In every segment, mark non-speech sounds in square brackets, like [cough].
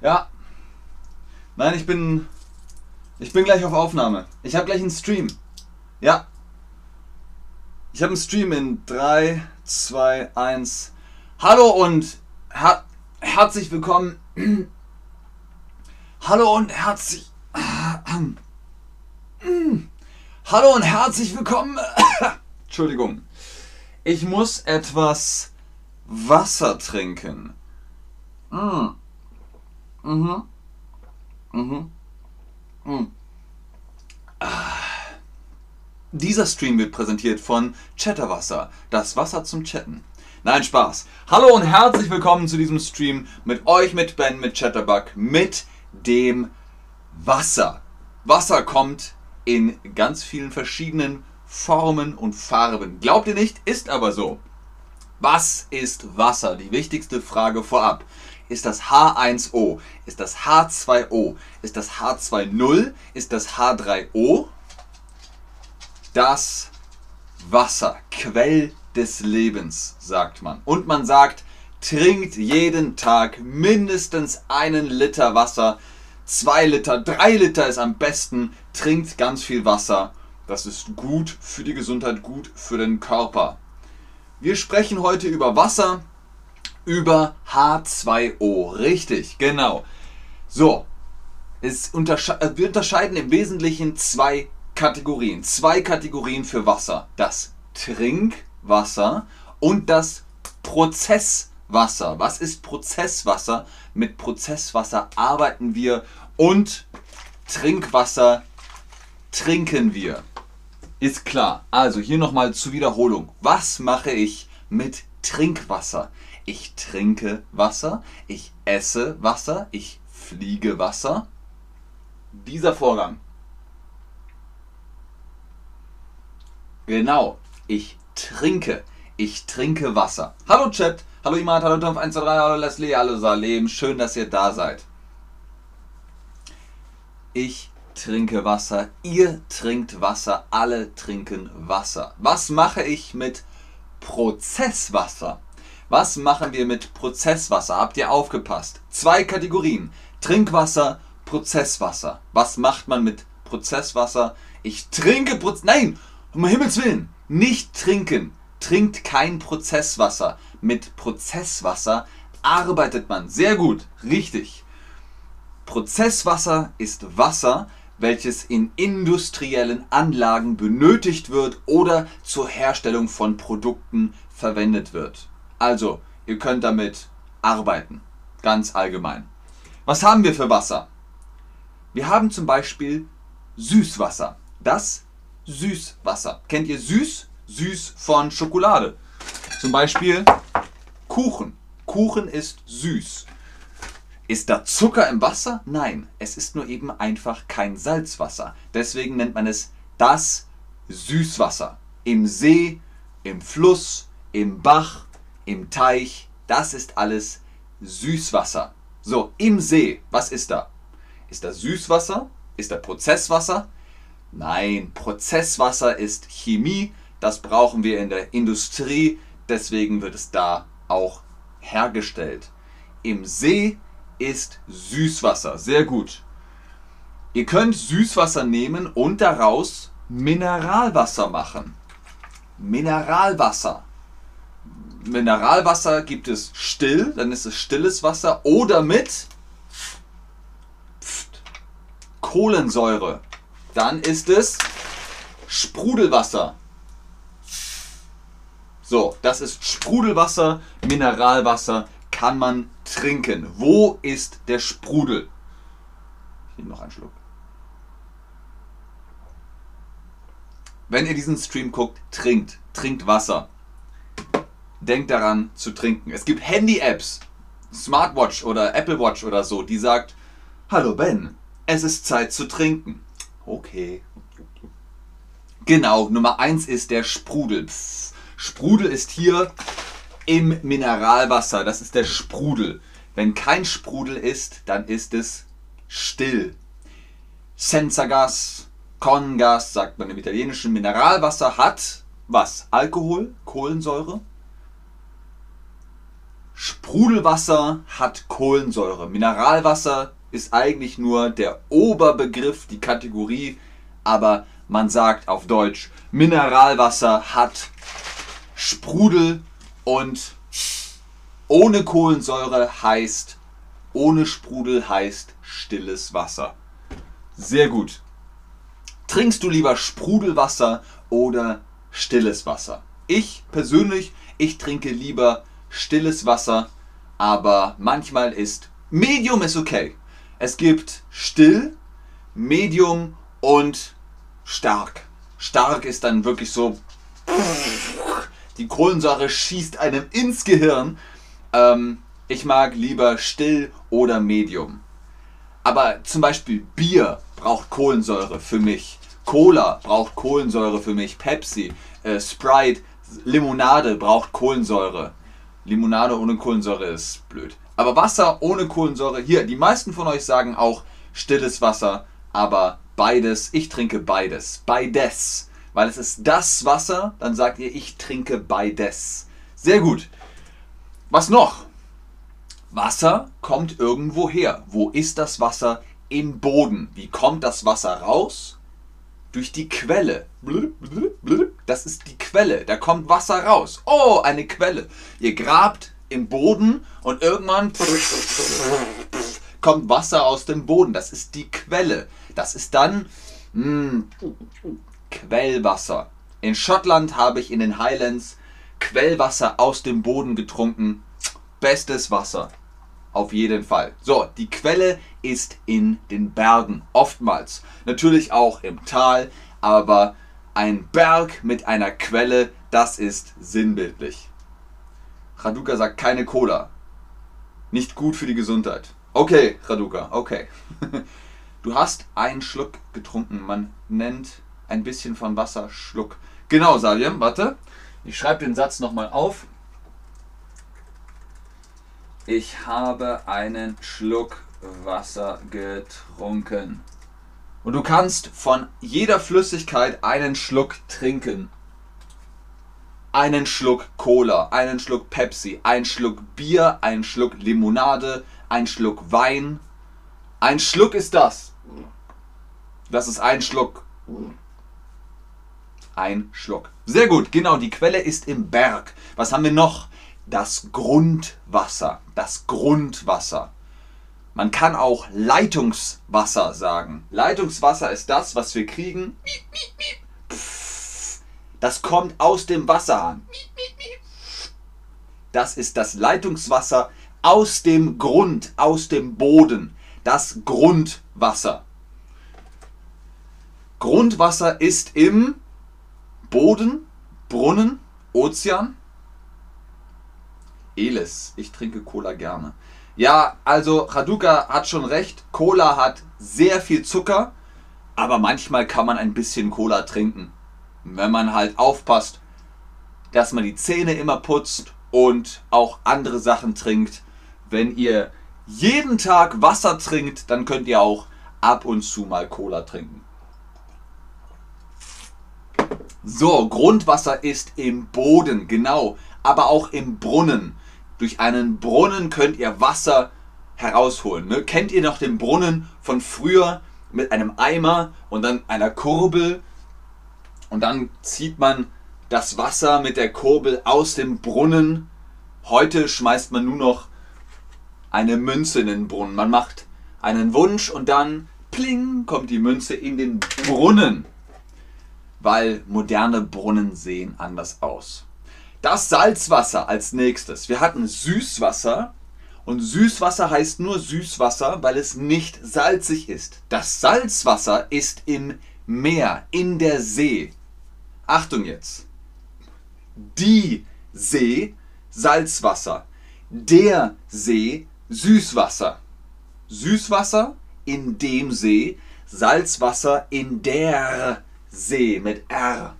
Ja. Nein, ich bin. Ich bin gleich auf Aufnahme. Ich habe gleich einen Stream. Ja. Ich habe einen Stream in 3, 2, 1. Hallo und her herzlich willkommen. [clears throat] Hallo und herzlich. [clears throat] Hallo und herzlich willkommen. [clears throat] Entschuldigung. Ich muss etwas Wasser trinken. Mm. Mhm. Mhm. Mhm. Ah. Dieser Stream wird präsentiert von Chatterwasser, das Wasser zum Chatten. Nein, Spaß. Hallo und herzlich willkommen zu diesem Stream mit euch, mit Ben, mit Chatterbug, mit dem Wasser. Wasser kommt in ganz vielen verschiedenen Formen und Farben. Glaubt ihr nicht? Ist aber so. Was ist Wasser? Die wichtigste Frage vorab. Ist das H1O? Ist das H2O? Ist das H20? Ist das H3O? Das Wasser, Quell des Lebens, sagt man. Und man sagt, trinkt jeden Tag mindestens einen Liter Wasser. Zwei Liter, drei Liter ist am besten. Trinkt ganz viel Wasser. Das ist gut für die Gesundheit, gut für den Körper. Wir sprechen heute über Wasser, über H2O. Richtig, genau. So, es untersche äh, wir unterscheiden im Wesentlichen zwei Kategorien. Zwei Kategorien für Wasser. Das Trinkwasser und das Prozesswasser. Was ist Prozesswasser? Mit Prozesswasser arbeiten wir und Trinkwasser trinken wir. Ist klar. Also hier nochmal zur Wiederholung. Was mache ich mit Trinkwasser? Ich trinke Wasser, ich esse Wasser, ich fliege Wasser. Dieser Vorgang. Genau, ich trinke. Ich trinke Wasser. Hallo Chat, hallo Imad, hallo Tomf 123, hallo Leslie, hallo Salem. Schön, dass ihr da seid. Ich trinke Wasser, ihr trinkt Wasser, alle trinken Wasser. Was mache ich mit Prozesswasser? Was machen wir mit Prozesswasser? Habt ihr aufgepasst? Zwei Kategorien. Trinkwasser, Prozesswasser. Was macht man mit Prozesswasser? Ich trinke Proz Nein, um Himmels Willen, nicht trinken. Trinkt kein Prozesswasser. Mit Prozesswasser arbeitet man. Sehr gut, richtig. Prozesswasser ist Wasser, welches in industriellen Anlagen benötigt wird oder zur Herstellung von Produkten verwendet wird. Also, ihr könnt damit arbeiten, ganz allgemein. Was haben wir für Wasser? Wir haben zum Beispiel Süßwasser. Das Süßwasser. Kennt ihr süß? Süß von Schokolade. Zum Beispiel Kuchen. Kuchen ist süß. Ist da Zucker im Wasser? Nein, es ist nur eben einfach kein Salzwasser. Deswegen nennt man es das Süßwasser. Im See, im Fluss, im Bach, im Teich, das ist alles Süßwasser. So, im See, was ist da? Ist da Süßwasser? Ist da Prozesswasser? Nein, Prozesswasser ist Chemie, das brauchen wir in der Industrie, deswegen wird es da auch hergestellt. Im See ist Süßwasser. Sehr gut. Ihr könnt Süßwasser nehmen und daraus Mineralwasser machen. Mineralwasser. Mineralwasser gibt es still, dann ist es stilles Wasser oder mit Pft, Kohlensäure. Dann ist es Sprudelwasser. So, das ist Sprudelwasser, Mineralwasser kann man trinken. Wo ist der Sprudel? Ich nehme noch einen Schluck. Wenn ihr diesen Stream guckt, trinkt. Trinkt Wasser. Denkt daran zu trinken. Es gibt Handy-Apps, Smartwatch oder Apple Watch oder so, die sagt, Hallo Ben, es ist Zeit zu trinken. Okay. Genau, Nummer 1 ist der Sprudel. Pff. Sprudel ist hier im Mineralwasser. Das ist der Sprudel. Wenn kein Sprudel ist, dann ist es still. Senza Gas, Congas, sagt man im italienischen. Mineralwasser hat was? Alkohol, Kohlensäure. Sprudelwasser hat Kohlensäure. Mineralwasser ist eigentlich nur der Oberbegriff, die Kategorie, aber man sagt auf Deutsch, Mineralwasser hat Sprudel und ohne Kohlensäure heißt, ohne Sprudel heißt stilles Wasser. Sehr gut. Trinkst du lieber Sprudelwasser oder stilles Wasser? Ich persönlich, ich trinke lieber stilles Wasser, aber manchmal ist Medium ist okay. Es gibt still, medium und stark. Stark ist dann wirklich so, die Kohlensäure schießt einem ins Gehirn. Ähm, ich mag lieber still oder medium. Aber zum Beispiel Bier braucht Kohlensäure für mich. Cola braucht Kohlensäure für mich. Pepsi, äh, Sprite, Limonade braucht Kohlensäure. Limonade ohne Kohlensäure ist blöd. Aber Wasser ohne Kohlensäure, hier, die meisten von euch sagen auch stilles Wasser, aber beides, ich trinke beides. Beides. Weil es ist das Wasser, dann sagt ihr, ich trinke beides. Sehr gut. Was noch? Wasser kommt irgendwo her. Wo ist das Wasser? Im Boden. Wie kommt das Wasser raus? Durch die Quelle. Das ist die Quelle. Da kommt Wasser raus. Oh, eine Quelle. Ihr grabt im Boden und irgendwann kommt Wasser aus dem Boden. Das ist die Quelle. Das ist dann mh, hm, Quellwasser. In Schottland habe ich in den Highlands Quellwasser aus dem Boden getrunken. Bestes Wasser. Auf jeden Fall. So, die Quelle ist in den Bergen. Oftmals. Natürlich auch im Tal. Aber ein Berg mit einer Quelle, das ist sinnbildlich. Raduka sagt keine Cola. Nicht gut für die Gesundheit. Okay, Raduka, okay. [laughs] Du hast einen Schluck getrunken. Man nennt ein bisschen von Wasser Schluck. Genau, Salim, warte. Ich schreibe den Satz nochmal auf. Ich habe einen Schluck Wasser getrunken. Und du kannst von jeder Flüssigkeit einen Schluck trinken. Einen Schluck Cola, einen Schluck Pepsi, einen Schluck Bier, einen Schluck Limonade, einen Schluck Wein. Ein Schluck ist das. Das ist ein Schluck. Ein Schluck. Sehr gut, genau, die Quelle ist im Berg. Was haben wir noch? Das Grundwasser. Das Grundwasser. Man kann auch Leitungswasser sagen. Leitungswasser ist das, was wir kriegen. Das kommt aus dem Wasserhahn. Das ist das Leitungswasser aus dem Grund, aus dem Boden. Das Grundwasser. Grundwasser ist im Boden, Brunnen, Ozean. Elis. Ich trinke Cola gerne. Ja, also Raduka hat schon recht. Cola hat sehr viel Zucker, aber manchmal kann man ein bisschen Cola trinken. Wenn man halt aufpasst, dass man die Zähne immer putzt und auch andere Sachen trinkt. Wenn ihr jeden Tag Wasser trinkt, dann könnt ihr auch ab und zu mal Cola trinken. So, Grundwasser ist im Boden, genau, aber auch im Brunnen durch einen Brunnen könnt ihr Wasser herausholen. Ne? Kennt ihr noch den Brunnen von früher mit einem Eimer und dann einer Kurbel? Und dann zieht man das Wasser mit der Kurbel aus dem Brunnen. Heute schmeißt man nur noch eine Münze in den Brunnen. Man macht einen Wunsch und dann pling kommt die Münze in den Brunnen. Weil moderne Brunnen sehen anders aus. Das Salzwasser als nächstes. Wir hatten Süßwasser und Süßwasser heißt nur Süßwasser, weil es nicht salzig ist. Das Salzwasser ist im Meer, in der See. Achtung jetzt. Die See Salzwasser. Der See Süßwasser. Süßwasser in dem See, Salzwasser in der See mit R.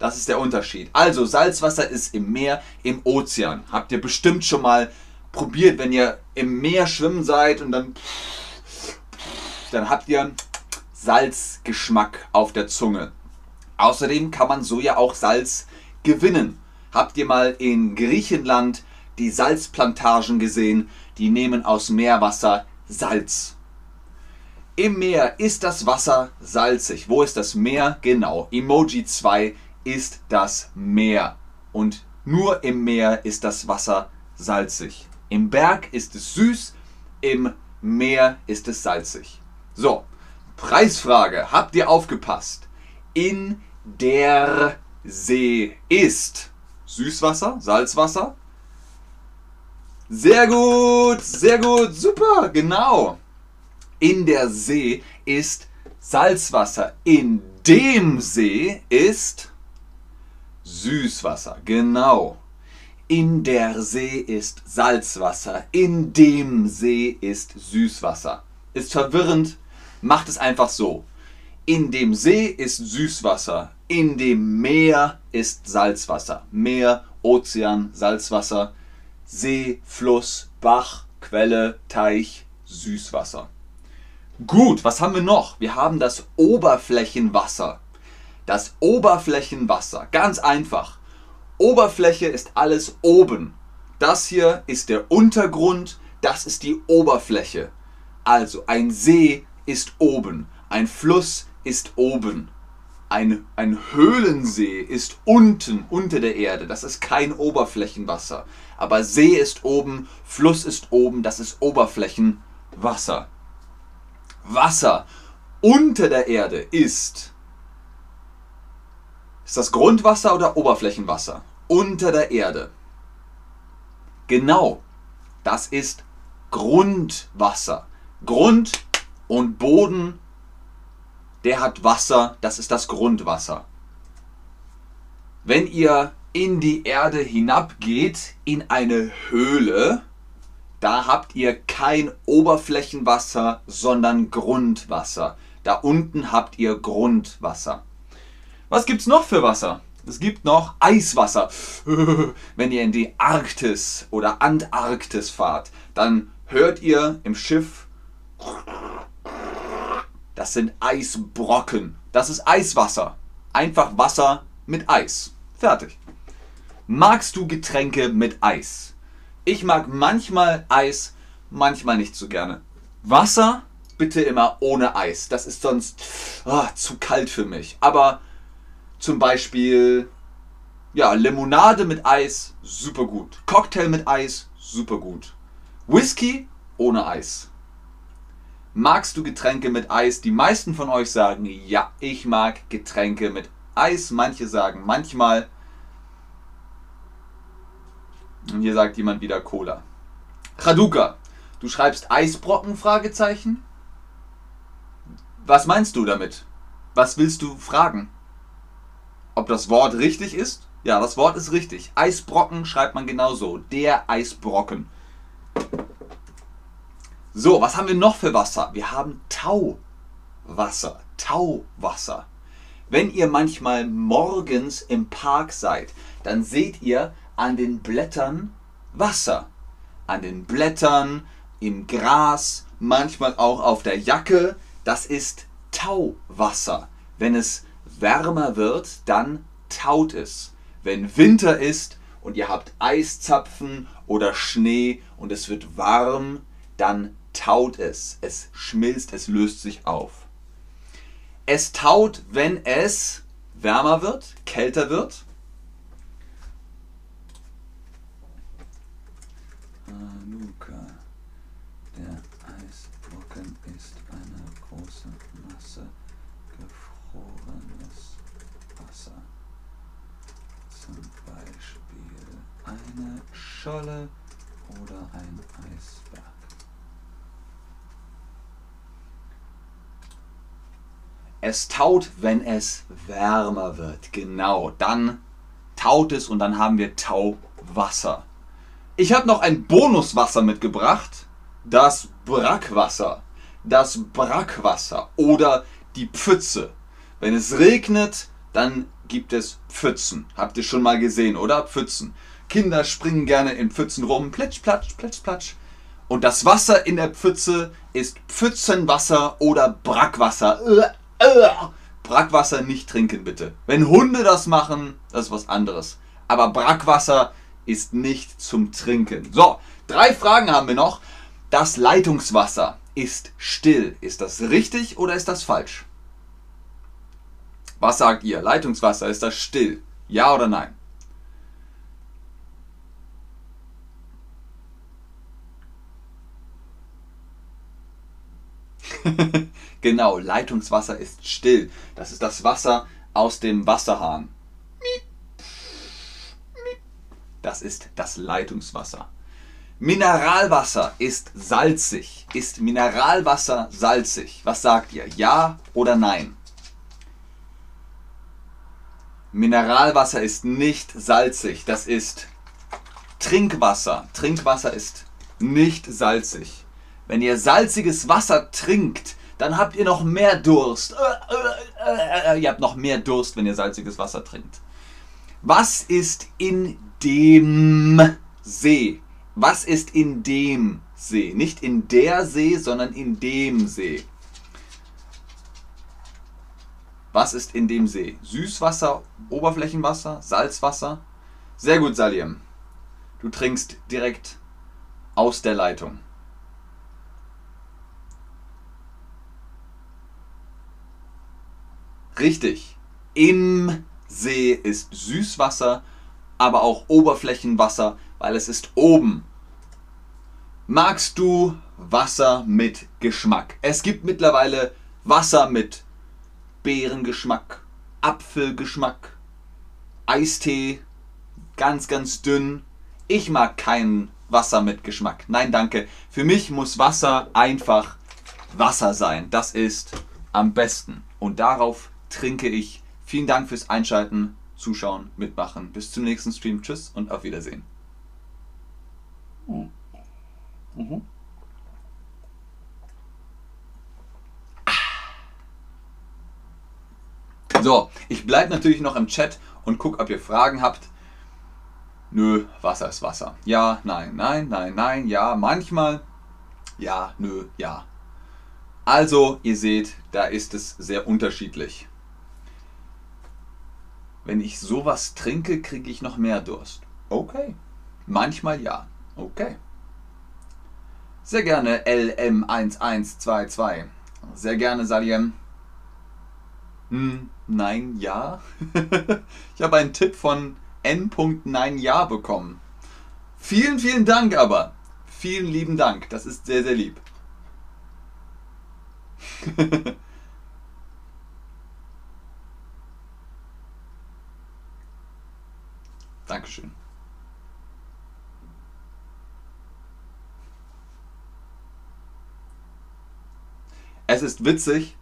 Das ist der Unterschied. Also Salzwasser ist im Meer, im Ozean. Habt ihr bestimmt schon mal probiert, wenn ihr im Meer schwimmen seid und dann dann habt ihr Salzgeschmack auf der Zunge. Außerdem kann man so ja auch Salz gewinnen. Habt ihr mal in Griechenland die Salzplantagen gesehen, die nehmen aus Meerwasser Salz. Im Meer ist das Wasser salzig. Wo ist das Meer? Genau. Emoji 2 ist das Meer. Und nur im Meer ist das Wasser salzig. Im Berg ist es süß, im Meer ist es salzig. So, Preisfrage. Habt ihr aufgepasst? In der See ist Süßwasser, Salzwasser. Sehr gut, sehr gut, super, genau. In der See ist Salzwasser. In dem See ist Süßwasser, genau. In der See ist Salzwasser. In dem See ist Süßwasser. Ist verwirrend, macht es einfach so. In dem See ist Süßwasser. In dem Meer ist Salzwasser. Meer, Ozean, Salzwasser. See, Fluss, Bach, Quelle, Teich, Süßwasser. Gut, was haben wir noch? Wir haben das Oberflächenwasser. Das Oberflächenwasser, ganz einfach. Oberfläche ist alles oben. Das hier ist der Untergrund, das ist die Oberfläche. Also ein See ist oben, ein Fluss ist oben. Ein, ein Höhlensee ist unten, unter der Erde. Das ist kein Oberflächenwasser. Aber See ist oben, Fluss ist oben, das ist Oberflächenwasser. Wasser unter der Erde ist. Ist das Grundwasser oder Oberflächenwasser? unter der Erde. Genau, das ist Grundwasser. Grund und Boden, der hat Wasser, das ist das Grundwasser. Wenn ihr in die Erde hinabgeht, in eine Höhle, da habt ihr kein Oberflächenwasser, sondern Grundwasser. Da unten habt ihr Grundwasser. Was gibt's noch für Wasser? Es gibt noch Eiswasser. [laughs] Wenn ihr in die Arktis oder Antarktis fahrt, dann hört ihr im Schiff, das sind Eisbrocken. Das ist Eiswasser. Einfach Wasser mit Eis. Fertig. Magst du Getränke mit Eis? Ich mag manchmal Eis, manchmal nicht so gerne. Wasser bitte immer ohne Eis. Das ist sonst oh, zu kalt für mich. Aber zum Beispiel, ja, Limonade mit Eis, super gut. Cocktail mit Eis, super gut. Whisky ohne Eis. Magst du Getränke mit Eis? Die meisten von euch sagen, ja, ich mag Getränke mit Eis. Manche sagen manchmal. Und hier sagt jemand wieder Cola. Chaduka, du schreibst Eisbrocken? Fragezeichen. Was meinst du damit? Was willst du fragen? Ob das Wort richtig ist? Ja, das Wort ist richtig. Eisbrocken schreibt man genauso. Der Eisbrocken. So, was haben wir noch für Wasser? Wir haben Tauwasser. Tauwasser. Wenn ihr manchmal morgens im Park seid, dann seht ihr an den Blättern Wasser. An den Blättern, im Gras, manchmal auch auf der Jacke. Das ist Tauwasser. Wenn es wärmer wird, dann taut es. Wenn Winter ist und ihr habt Eiszapfen oder Schnee und es wird warm, dann taut es. Es schmilzt, es löst sich auf. Es taut, wenn es wärmer wird, kälter wird. Hanukkah. Der Eisbrocken ist eine große Masse gefrorenes Wasser. Zum Beispiel eine Scholle oder ein Eisberg. Es taut, wenn es wärmer wird. Genau, dann taut es und dann haben wir Tauwasser. Ich habe noch ein Bonuswasser mitgebracht, das Brackwasser. Das Brackwasser oder die Pfütze. Wenn es regnet, dann gibt es Pfützen. Habt ihr schon mal gesehen, oder? Pfützen. Kinder springen gerne in Pfützen rum. Plitsch, platsch, plitsch, platsch. Und das Wasser in der Pfütze ist Pfützenwasser oder Brackwasser. Brackwasser nicht trinken, bitte. Wenn Hunde das machen, das ist was anderes. Aber Brackwasser ist nicht zum Trinken. So, drei Fragen haben wir noch. Das Leitungswasser ist still. Ist das richtig oder ist das falsch? Was sagt ihr? Leitungswasser, ist das still? Ja oder nein? [laughs] genau, Leitungswasser ist still. Das ist das Wasser aus dem Wasserhahn. Das ist das Leitungswasser. Mineralwasser ist salzig. Ist Mineralwasser salzig? Was sagt ihr? Ja oder nein? Mineralwasser ist nicht salzig. Das ist Trinkwasser. Trinkwasser ist nicht salzig. Wenn ihr salziges Wasser trinkt, dann habt ihr noch mehr Durst. Äh, äh, äh, ihr habt noch mehr Durst, wenn ihr salziges Wasser trinkt. Was ist in dem See? Was ist in dem See? Nicht in der See, sondern in dem See. Was ist in dem See? Süßwasser, Oberflächenwasser, Salzwasser? Sehr gut, Salim. Du trinkst direkt aus der Leitung. Richtig. Im See ist Süßwasser, aber auch Oberflächenwasser, weil es ist oben. Magst du Wasser mit Geschmack? Es gibt mittlerweile Wasser mit Beerengeschmack, Apfelgeschmack, Eistee, ganz, ganz dünn. Ich mag kein Wasser mit Geschmack. Nein, danke. Für mich muss Wasser einfach Wasser sein. Das ist am besten. Und darauf trinke ich. Vielen Dank fürs Einschalten, Zuschauen, Mitmachen. Bis zum nächsten Stream. Tschüss und auf Wiedersehen. So, ich bleibe natürlich noch im Chat und gucke, ob ihr Fragen habt. Nö, Wasser ist Wasser. Ja, nein, nein, nein, nein, ja, manchmal. Ja, nö, ja. Also, ihr seht, da ist es sehr unterschiedlich. Wenn ich sowas trinke, kriege ich noch mehr Durst. Okay. Manchmal ja. Okay. Sehr gerne LM1122. Sehr gerne Saliem. Hm, nein, ja. [laughs] ich habe einen Tipp von N.9 Ja bekommen. Vielen, vielen Dank aber. Vielen lieben Dank. Das ist sehr, sehr lieb. [laughs] Dankeschön. Es ist witzig,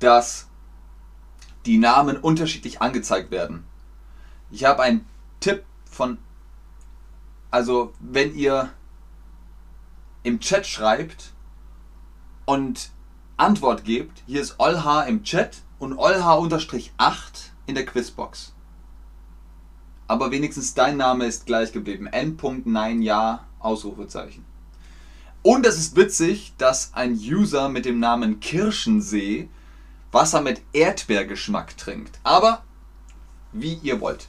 dass die Namen unterschiedlich angezeigt werden. Ich habe einen Tipp von, also wenn ihr im Chat schreibt und Antwort gebt, hier ist Olha im Chat und Olha-8 in der Quizbox aber wenigstens dein Name ist gleich geblieben. N.9 Ja, Ausrufezeichen. Und es ist witzig, dass ein User mit dem Namen Kirschensee Wasser mit Erdbeergeschmack trinkt. Aber wie ihr wollt.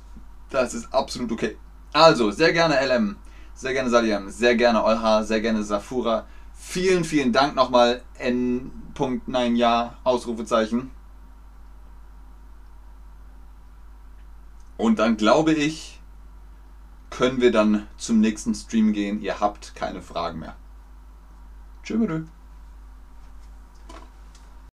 Das ist absolut okay. Also, sehr gerne LM, sehr gerne Saliam, sehr gerne Olha, sehr gerne Safura. Vielen, vielen Dank nochmal N.9 Ja, Ausrufezeichen. Und dann glaube ich, können wir dann zum nächsten Stream gehen. Ihr habt keine Fragen mehr. Tschüss.